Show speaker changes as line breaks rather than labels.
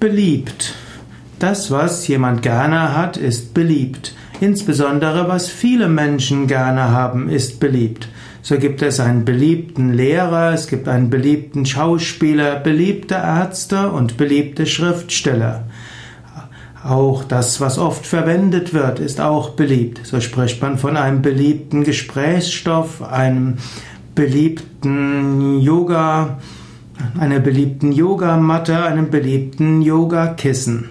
Beliebt. Das, was jemand gerne hat, ist beliebt. Insbesondere was viele Menschen gerne haben, ist beliebt. So gibt es einen beliebten Lehrer, es gibt einen beliebten Schauspieler, beliebte Ärzte und beliebte Schriftsteller. Auch das, was oft verwendet wird, ist auch beliebt. So spricht man von einem beliebten Gesprächsstoff, einem beliebten Yoga, einer beliebten Yogamatte, einem beliebten Yogakissen.